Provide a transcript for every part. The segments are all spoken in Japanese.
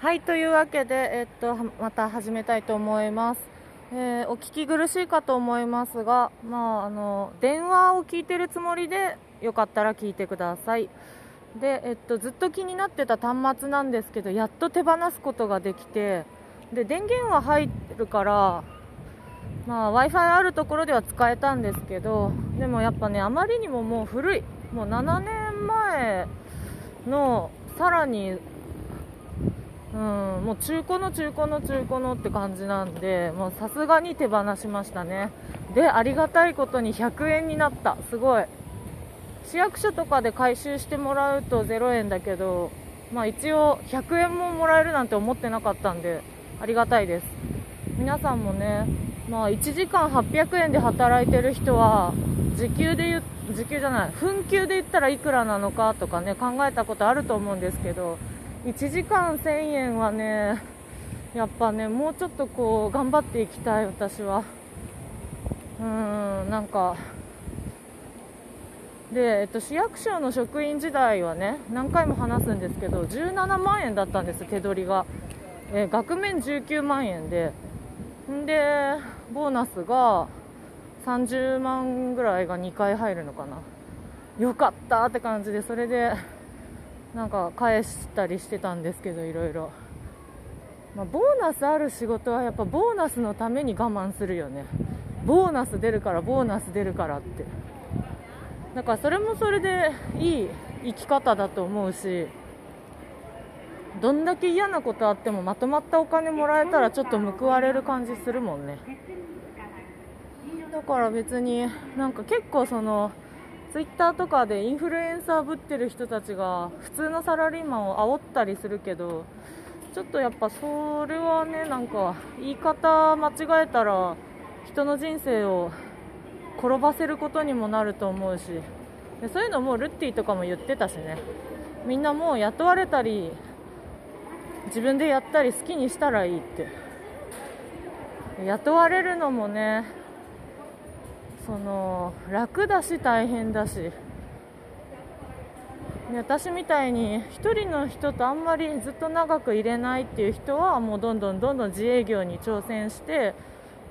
はいというわけで、えっと、また始めたいと思います、えーお聞き苦しいかと思いますが、まあ、あの電話を聞いてるつもりでよかったら聞いてください。で、えっと、ずっと気になってた端末なんですけどやっと手放すことができてで電源は入るからまあ、w i f i あるところでは使えたんですけどでもやっぱねあまりにももう古い。もう7年前のさらに、うん、もう中古の中古の中古のって感じなんでもうさすがに手放しましたね。でありがたいことに100円になった。すごい。市役所とかで回収してもらうと0円だけど、まあ、一応100円ももらえるなんて思ってなかったんでありがたいです。皆さんもね、まあ、1時間800円で働いてる人は時給で言う時給じゃない分給で言ったらいくらなのかとかね考えたことあると思うんですけど1時間1000円はねやっぱねもうちょっとこう頑張っていきたい私は。うーんなんか。で、えっと、市役所の職員時代はね何回も話すんですけど17万円だったんです手取りが、えー額面19万円で。んでボーナスが30万ぐらいが2回入るのかな。よかったって感じでそれでなんか返したりしてたんですけどいろいろ、まあ、ボーナスある仕事はやっぱボーナスのために我慢するよね。ボーナス出るからボーナス出るからって。だからそれもそれでいい生き方だと思うしどんだけ嫌なことあってもまとまったお金もらえたらちょっと報われる感じするもんね。だから別になんか結構そのツイッターとかでインフルエンサーぶってる人たちが普通のサラリーマンを煽ったりするけどちょっとやっぱそれはねなんか言い方間違えたら人の人生を転ばせることにもなると思うしでそういうのもルッティとかも言ってたしね。みんなもう雇われたり自分でやったり好きにしたらいいって。雇われるのもねその楽だし大変だし。で私みたいに1人の人とあんまりずっと長く入れないっていう人はもうどんどんどんどん自営業に挑戦して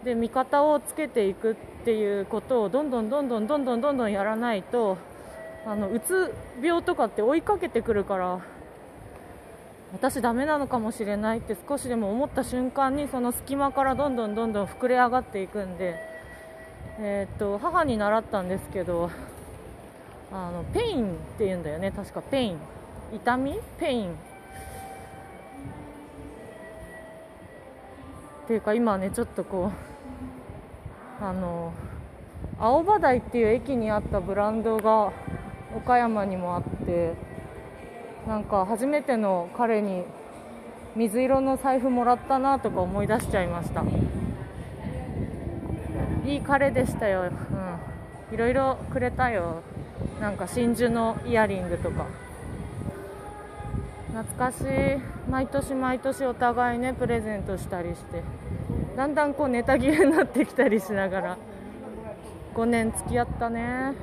で味方をつけていくっていうことをどんどんどんどんどんどんどんどんやらないとあのうつ病とかって追いかけてくるから私ダメなのかもしれないって少しでも思った瞬間にその隙間からどんどんどんどん膨れ上がっていくんで、えーっと母に習ったんですけどあの pain って言うんだよね。確か pain。痛み？ pain。っていうか今ねちょっとこうあの青葉台っていう駅にあったブランドが岡山にもあってなんか初めての彼に水色の財布もらったなとか思い出しちゃいました。いい彼でしたよ、うん、いろいろくれたよ。なんか真珠のイヤリングとか。懐かしい。毎年毎年お互いねプレゼントしたりして。だんだんこうネタ切れになってきたりしながら。5年付き合ったね。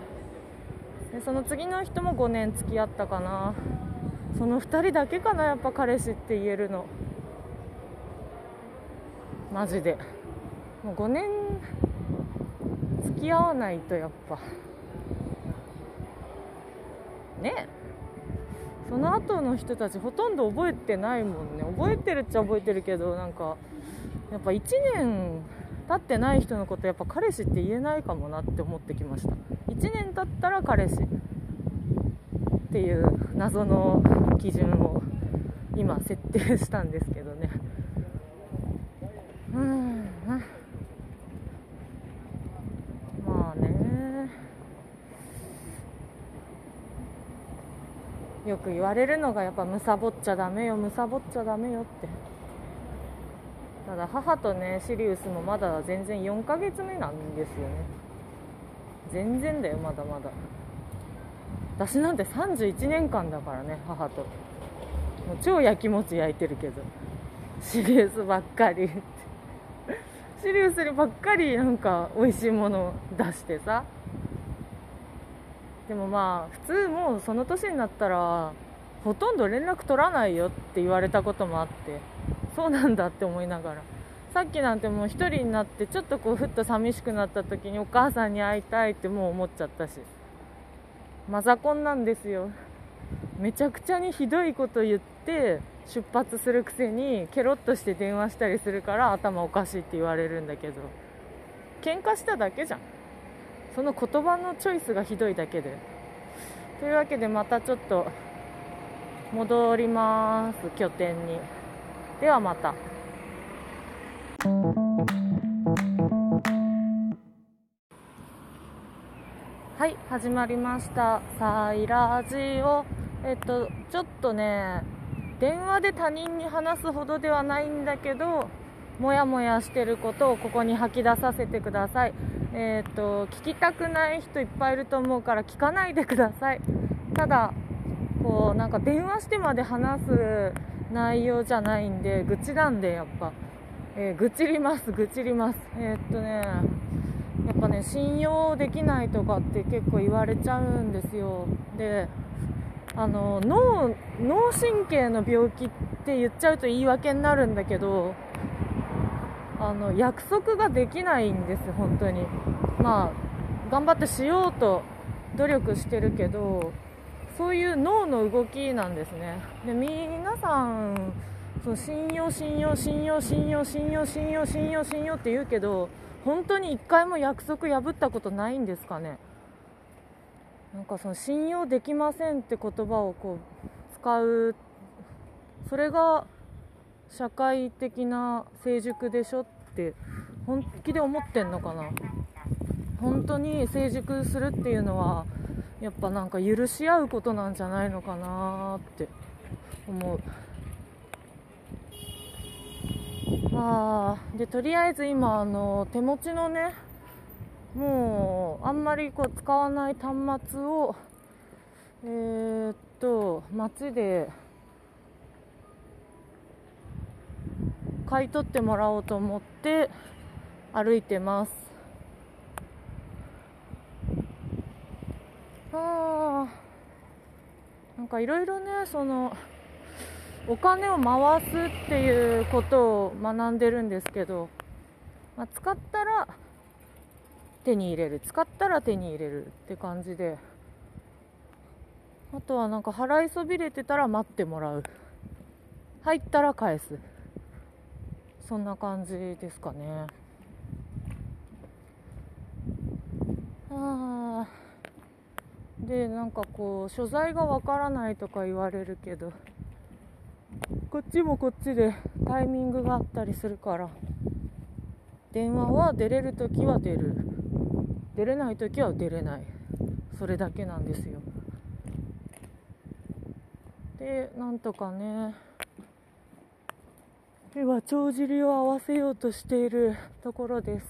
でその次の人も5年付き合ったかな。その2人だけかなやっぱ彼氏って言えるの。マジで。もう5年き合わないとやっぱ。ね。その後の人たちほとんど覚えてないもんね。覚えてるっちゃ覚えてるけどなんかやっぱ1年経ってない人のことやっぱ彼氏って言えないかもなって思ってきました。1年経ったら彼氏っていう謎の基準を今設定したんですけどねうんまあねよく言われるのがやっぱむさぼっちゃダメよむさぼっちゃダメよって。ただ母とねシリウスもまだ全然4ヶ月目なんですよね。全然だよまだまだ。私なんて31年間だからね母と。もう超やきもち焼いてるけど。シリウスばっかりって。シリウスにばっかりなんか美味しいもの出してさ。でもまあ普通もうその年になったらほとんど連絡取らないよって言われたこともあってそうなんだって思いながら。さっきなんてもう1人になってちょっとこうふっと寂しくなった時にお母さんに会いたいってもう思っちゃったし。マザコンなんですよ。めちゃくちゃにひどいこと言って出発するくせにケロッとして電話したりするから頭おかしいって言われるんだけど。喧嘩しただけじゃん。その言葉のチョイスがひどいだけで。というわけでまたちょっと戻ります。拠点に。ではまた。はい始まりました「サイラジオ」えっとちょっとね電話で他人に話すほどではないんだけどもやもやしてることをここに吐き出させてください。えっと聞きたくない人いっぱいいると思うから聞かないでください。ただこうなんか電話してまで話す内容じゃないんで愚痴なんでやっぱ、えー、愚痴ります愚痴ります。えー、っとねやっぱね信用できないとかって結構言われちゃうんですよ。であの脳脳神経の病気って言っちゃうと言い訳になるんだけどあの約束ができないんです本当に。まあ頑張ってしようと努力してるけどそういう脳の動きなんですね。で皆さんその信用信用信用信用信用信用信用信用って言うけど本当に1回も約束破ったことないんですかね。なんかその信用できませんって言葉をこう使うそれが社会的な成熟でしょって本気で思ってんのかな？本当に成熟するっていうのはやっぱなんか許し合うことなんじゃないのかなって思う。まあでとりあえず今あの手持ちのねもうあんまりこう使わない端末をえー、っと街で買い取ってもらおうと思って歩いてます。あなんかいろいろねそのお金を回すっていうことを学んでるんですけど、まあ、使ったら手に入れる。使ったら手に入れるって感じであとはなんか払いそびれてたら待ってもらう。入ったら返す。そんな感じですかね。ああでなんかこう所在がわからないとか言われるけどこっちもこっちでタイミングがあったりするから電話は出れる時は出る。出れない時は出れない。それだけなんですよ。でなんとかね今帳尻を合わせようとしているところです。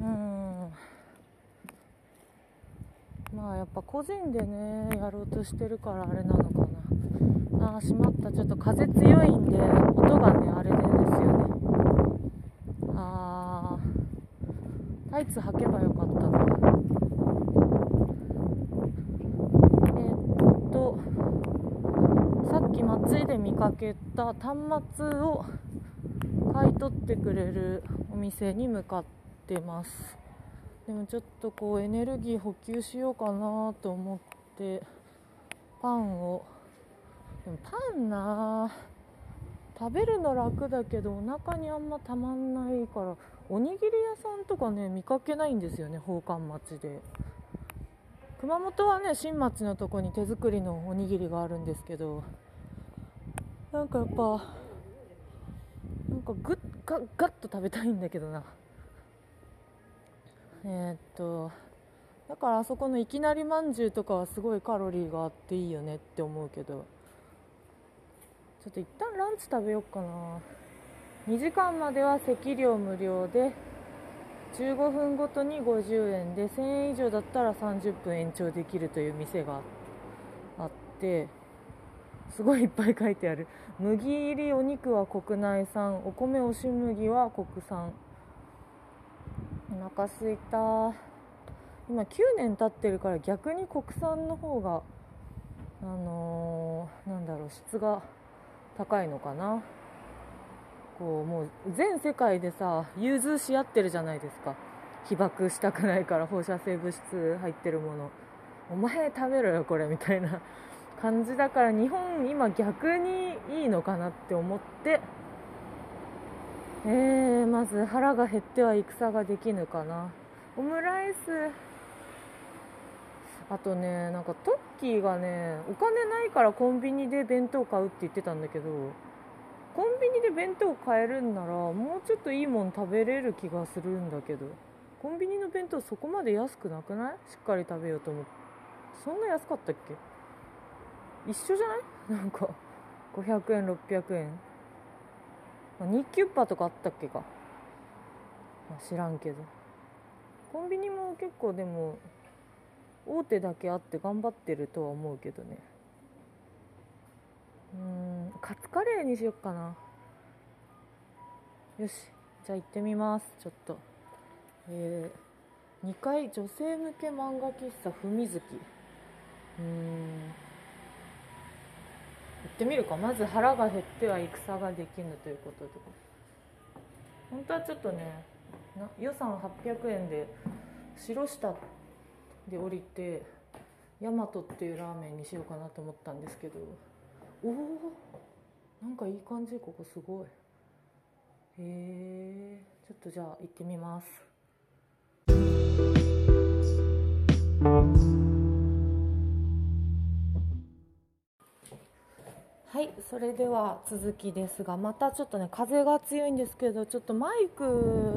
うん。まあやっぱ個人でねやろうとしてるからあれなのかな。あーしまった。ちょっと風強いんで音がねあれでですよね。あータイツ履けばよかったなえー、っとさっき松井で見かけた端末を買い取ってくれるお店に向かってます。でもちょっとこうエネルギー補給しようかなと思ってパンをでもパンな食べるの楽だけどお腹にあんまたまんないからおにぎり屋さんとかね見かけないんですよね宝冠町で。熊本はね新町のとこに手作りのおにぎりがあるんですけどなんかやっぱなんかグッガッガッと食べたいんだけどな。えー、っとだからあそこのいきなりまんじゅうとかはすごいカロリーがあっていいよねって思うけど。ちょっと一旦ランチ食べようかな。2時間までは席料無料で15分ごとに50円で1000円以上だったら30分延長できるという店があって。すごいいっぱい書いてある麦入りお肉は国内産。お米押し麦は国産お腹すいた。今9年経ってるから逆に国産の方があのー、なんだろう質が高いのかな。こうもう全世界でさ融通し合ってるじゃないですか。被爆したくないから放射性物質入ってるものお前食べろよこれみたいな。感じだから日本今逆にいいのかなって思ってえー、まず腹が減っては戦ができぬかな。オムライス。あとねなんかトッキーがねお金ないからコンビニで弁当買うって言ってたんだけどコンビニで弁当買えるんならもうちょっといいもん食べれる気がするんだけどコンビニの弁当そこまで安くなくない？しっかり食べようと思って。そんな安かったっけ？一緒じゃない？なんか500円600円、まあ、2キュッパとかあったっけか、まあ、知らんけど。コンビニも結構でも大手だけあって頑張ってるとは思うけどね。うんカツカレーにしよっかな。よしじゃあ行ってみます。ちょっと。えー、2階女性向け漫画喫茶ふみずきうん。ってみるか。まず腹が減っては戦ができぬということで本当はちょっとね予算800円で白下で降りてヤマトっていうラーメンにしようかなと思ったんですけど。おおなんかいい感じ。ここすごい。へえちょっとじゃあ行ってみます。はいそれでは続きですがまたちょっとね風が強いんですけどちょっとマイク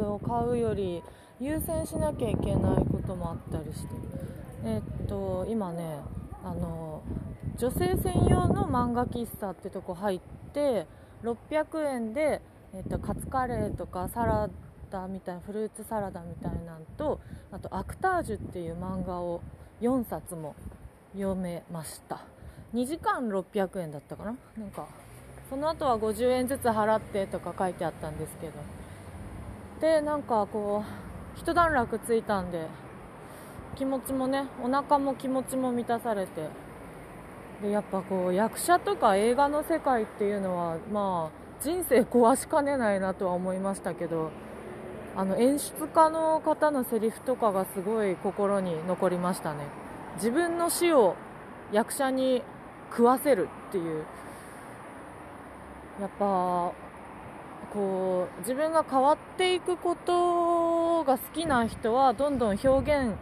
を買うより優先しなきゃいけないこともあったりして。えっと今ねあの女性専用の漫画喫茶ってとこ入って600円で、えっと、カツカレーとかサラダみたいなフルーツサラダみたいなんとあと「アクタージュ」っていう漫画を4冊も読めました。2時間600円だったかな？なんかその後は50円ずつ払ってとか書いてあったんですけど。でなんかこう一段落ついたんで気持ちもねお腹も気持ちも満たされて。でやっぱこう役者とか映画の世界っていうのはまあ人生壊しかねないなとは思いましたけどあの演出家の方のセリフとかがすごい心に残りましたね。自分の死を役者に食わせるっていう。やっぱこう自分が変わっていくことが好きな人はどんどん表現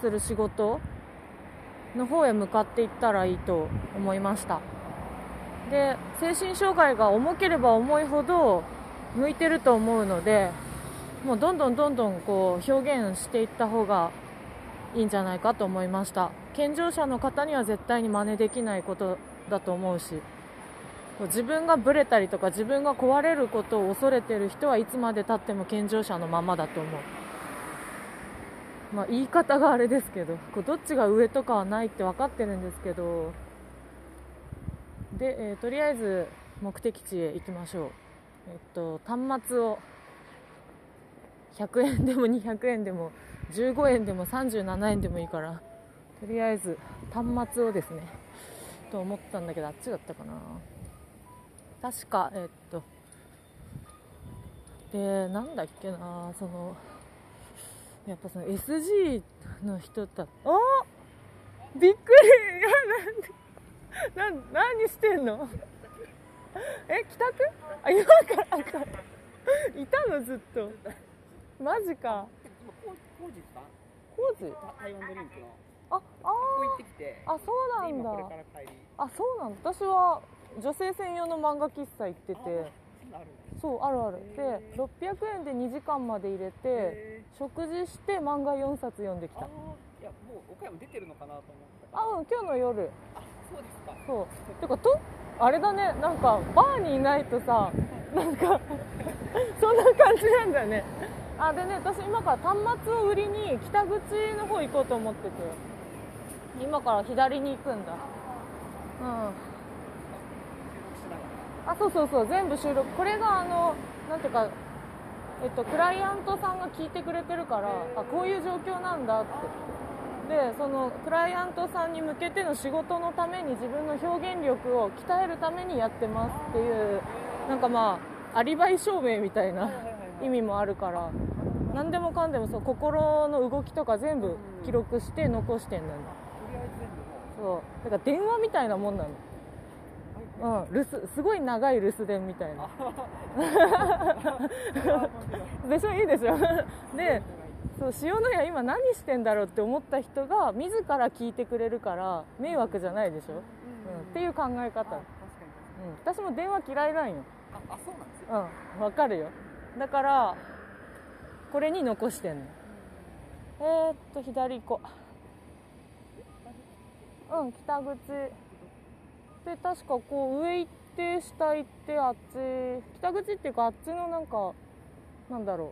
する仕事の方へ向かっていったらいいと思いました。で精神障害が重ければ重いほど向いてると思うのでもうどんどんどんどんこう表現していった方がいいんじゃないかと思いました。健常者の方には絶対に真似できないことだと思うし自分がブレたりとか自分が壊れることを恐れてる人はいつまでたっても健常者のままだと思う。まあ、言い方があれですけどこうどっちが上とかはないって分かってるんですけどで、えー、とりあえず目的地へ行きましょう、えっと、端末を100円でも200円でも15円でも37円でもいいから。とりあえず端末をですねと思ったんだけどあっちだったかな。確かえっとでなんだっけなそのやっぱその SG の人た。あびっくり。なな何してんの？え帰宅？あ今からかいたの？ずっと。マジか。工事さ工事？ああここ行ってきて。あそうなんだ。あそうなんだ。私は女性専用の漫画喫茶行ってて。そうあるある。で600円で2時間まで入れてへ食事して漫画4冊読んできた。いやもう岡山出てるのかなと思ったあうん今日の夜。あそうですか。そう。てかとあれだね。なんかバーにいないとさなんか そんな感じなんだよね。あでね私今から端末を売りに北口の方行こうと思ってて今から左に行くんだ。うん。あそうそうそう。全部収録。これがあのなんていうかえっとクライアントさんが聞いてくれてるからあこういう状況なんだって。でそのクライアントさんに向けての仕事のために自分の表現力を鍛えるためにやってますっていうなんかまあアリバイ証明みたいな意味もあるから何でもかんでもそう心の動きとか全部記録して残してんのよ。とりあえず全部もそう。だから電話みたいなもんなの。うん留守すごい長い留守電みたいな。でしょいいでしょでそう塩谷今何してんだろうって思った人が自ら聞いてくれるから迷惑じゃないでしょ、うん、っていう考え方、うん、私も電話嫌いなんよ。ああそうなんですようん。わかるよ。だからこれに残してんの。えー、っと左行こううん北口。で確かこう上行って下行ってあっち北口っていうかあっちのなんかなんだろう。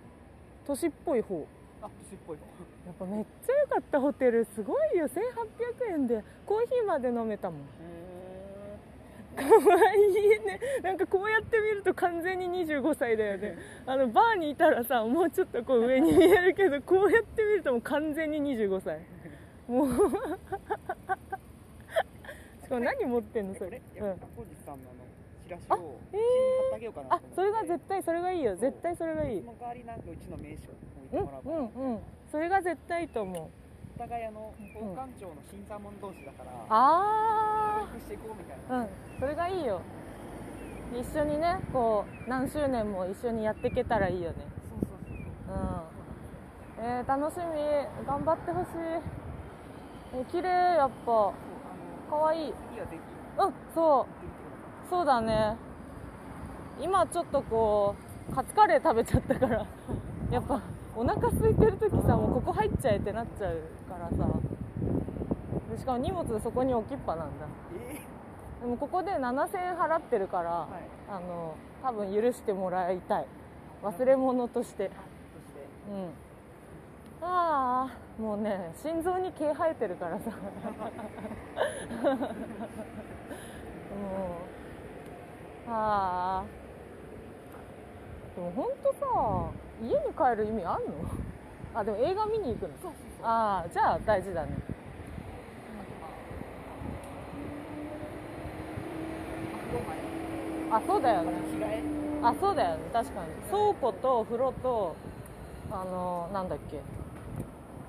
都市っぽい方。あ年っぽいのやっぱめっちゃ良かったホテルすごいよ。1800円で。コーヒーまで飲めたもん。へかわいいね。なんかこうやって見ると完全に25歳だよね。あのバーにいたらさもうちょっとこう上に見えるけどこうやって見るともう完全に25歳。もう何持ってんのそこれ？れ、うん。あのチラシあをえ一緒に買ってあげようかなあと思って。それが絶対それがいいよ。絶対それがいい。その代わりなんかうちの名刺を置いてうんもらおううんうんそれが絶対いいと思う。お互いあのの審査門同士だからあ協力していこうみたいな。あうんそれがいいよ。一緒にねこう何周年も一緒にやっていけたらいいよね。そうそうそうそう。うん。えー、楽しみ。頑張ってほしい。え綺麗やっぱかわい。いうんそう。そうだね。今ちょっとこうカツカレー食べちゃったから。やっぱお腹空いてる時さもうここ入っちゃえってなっちゃうからさ。でしかも荷物そこに置きっぱなんだ。えでもここで7000円払ってるから、ー、はい。あの多分許してもらいたい。忘れ物として。そして。うん。ああもうね心臓に毛生えてるからさ。も うああでも本当さ家に帰る意味あんの？あでも映画見に行くの？そうそうそう。ああじゃあ大事だね。あそうだよね。あそうだよね。確かに。倉庫と風呂とあのなんだっけ？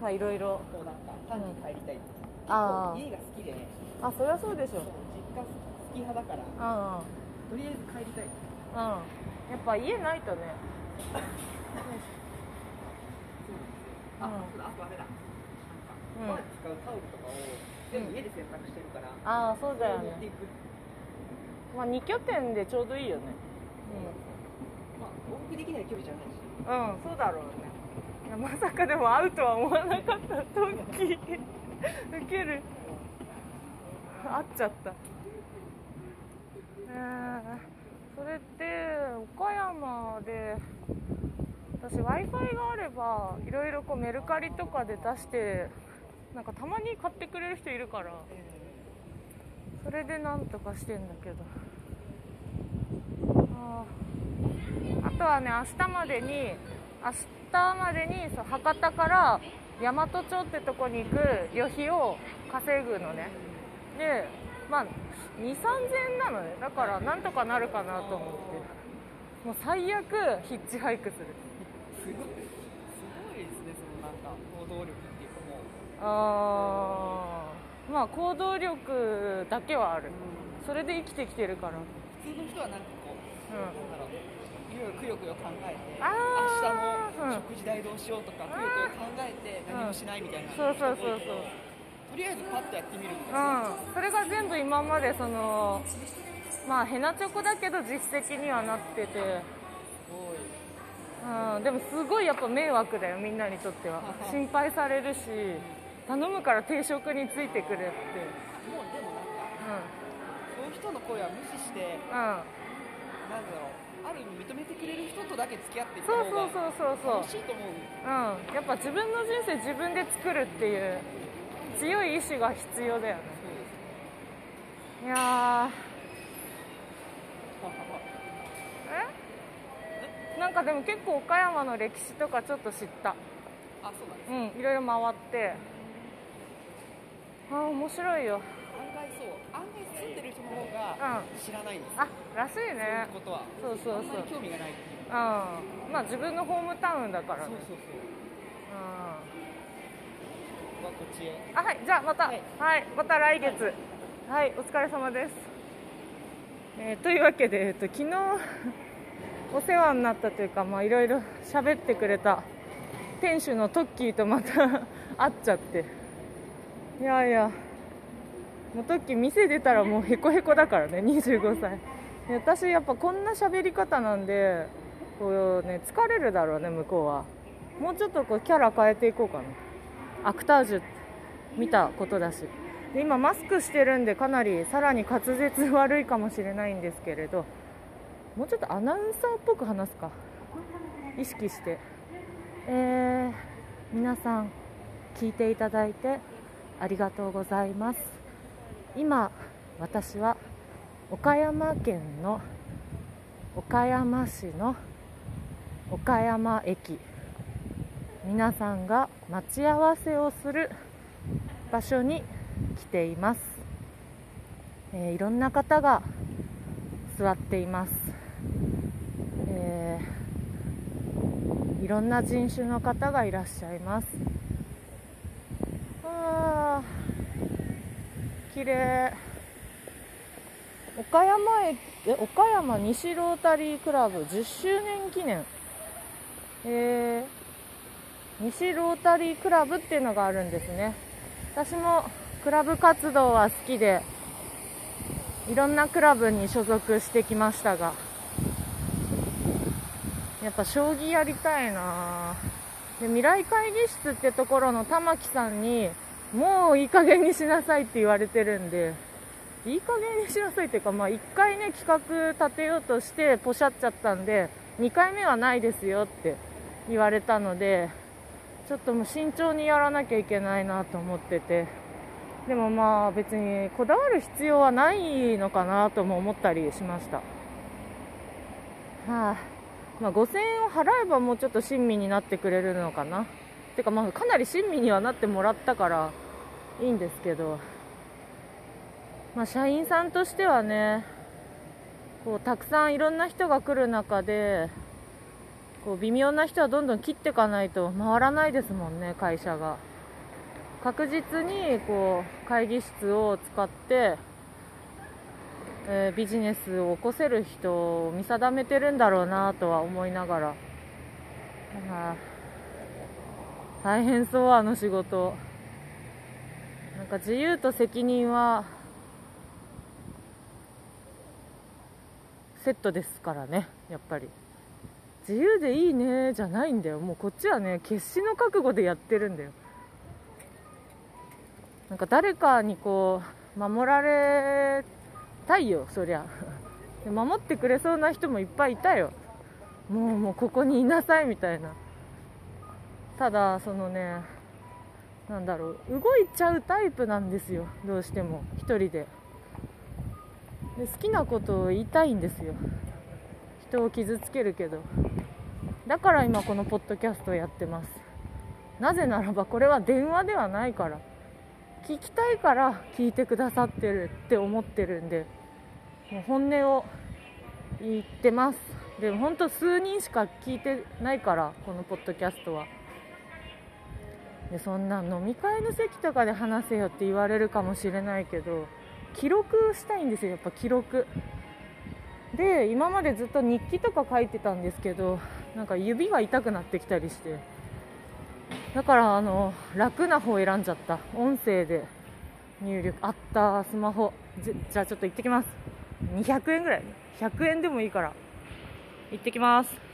まあいろいろこうなんか単に帰りたい、あー。結構家が好きで。あそりゃそうでしょ。そう実家好き派だから。うん。うんとりあえず帰りたい。うん。やっぱ家ないとね。あ、うん。そうだあとあれだ。なんか、う使うタオルとかを全部家で洗濯してるから、ああそうだよね。持っていく。まあ2拠点でちょうどいいよね。まあ往復できない距離じゃないし。うん、うん、そうだろうねまさかでも会うとは思わなかったトッキーウケる。会っちゃった。え。ー、それって岡山で私 w i f i があればいろいろメルカリとかで出してなんかたまに買ってくれる人いるからそれでなんとかしてんだけど。ああとはね明日までに明日までにそう博多から大和町ってとこに行く旅費を稼ぐのね。でまあ2 3 0 0円なのね。だからなんとかなるかなと思って。もう最悪ヒッチハイクする。すごいすごいですねそのなんか行動力っていうかもう。あー。まあ行動力だけはある。うんそれで生きてきてるから。普通の人はなんかこう、うん。なんだろういろいろくよくよ考えて明日の食事代どうしようとか、くよくよ考えて何もしないみたいな、そうそうそうそう。とりあえずパッとやってみるみたいな、うん、それが全部今までそのまあヘナチョコだけど実績にはなってて、うん、でもすごいやっぱ迷惑だよみんなにとっては。心配されるし頼むから定食についてくれって。もうでもなんかそういう人の声は無視してうん、うん、なんだろうある意味認めてくれる人とだけ付き合っていったそう方そうそうそうそうが楽しいと思う。うん、やっぱ自分の人生自分で作るっていう強い意志が必要だよね。いやー。え？なんかでも結構岡山の歴史とかちょっと知った。あそうなんですうんいろいろ回って。あ面白いよ案外そう。案外住んでる人の方うん。が知らないんですよ、あらしいそういうねことは。そうそうそう。興味がないっていう。うん。まあ自分のホームタウンだからね。そうそうそう。うん。僕はこっちへ。あはい。じゃあまた。ははい。い、また来月。はい、お疲れ様です、えーというわけで、えっと、昨日お世話になったというかまあいろいろ喋ってくれた店主のトッキーとまた 会っちゃって。いやいやもうトッキー店出たらもうへこへこだからね25歳。私やっぱこんな喋り方なんでこうね疲れるだろうね向こうは。もうちょっとこうキャラ変えていこうかな。アクタージュ見たことだし。今マスクしてるんでかなりさらに滑舌悪いかもしれないんですけれど。もうちょっとアナウンサーっぽく話すか。意識して。えー、皆さん聞いていただいてありがとうございます。今私は岡山県の岡山市の岡山駅。皆さんが待ち合わせをする場所に来ています、えーいろんな方が座っています、えーいろんな人種の方がいらっしゃいますあー綺麗。岡山駅え岡山西ロータリークラブ10周年記念。えー西ロータリークラブっていうのがあるんですね。私もクラブ活動は好きでいろんなクラブに所属してきましたがやっぱ将棋やりたいなで未来会議室ってところの玉木さんにもういい加減にしなさいって言われてるんで。いい加減にしなさいっていうか、まあ、1回ね企画立てようとしてポシャっちゃったんで2回目はないですよって言われたのでちょっともう慎重にやらなきゃいけないなと思ってて。でもまあ別にこだわる必要はないのかなとも思ったりしました。はあ。まあ、5000円を払えばもうちょっと親身になってくれるのかな。てかまあかなり親身にはなってもらったからいいんですけど、まあ、社員さんとしてはねこうたくさんいろんな人が来る中でこう微妙な人はどんどん切っていかないと回らないですもんね会社が。確実にこう会議室を使ってえービジネスを起こせる人を見定めてるんだろうなとは思いながら、あ大変そうあの仕事。なんか自由と責任はセットですからねやっぱり。自由でいいねじゃないんだよ。もうこっちはね決死の覚悟でやってるんだよ。なんか誰かにこう守られたいよそりゃ。守ってくれそうな人もいっぱいいたよ。もうもうここにいなさいみたいな。ただそのねなんだろう動いちゃうタイプなんですよどうしても一人で。で好きなことを言いたいんですよ。人を傷つけるけど。だから今このポッドキャストをやってます。なぜならばこれは電話ではないから。聞きたいから聞いてくださってるって思ってるんで。もう本音を言ってます。でも本当数人しか聞いてないからこのポッドキャストは。でそんな飲み会の席とかで話せよって言われるかもしれないけど記録したいんですよやっぱ記録。で今までずっと日記とか書いてたんですけどなんか指が痛くなってきたりして。だからあの楽な方選んじゃった。音声で。入力。あったスマホ。じじゃあちょっと行ってきます。200円ぐらい。100円でもいいから。行ってきます。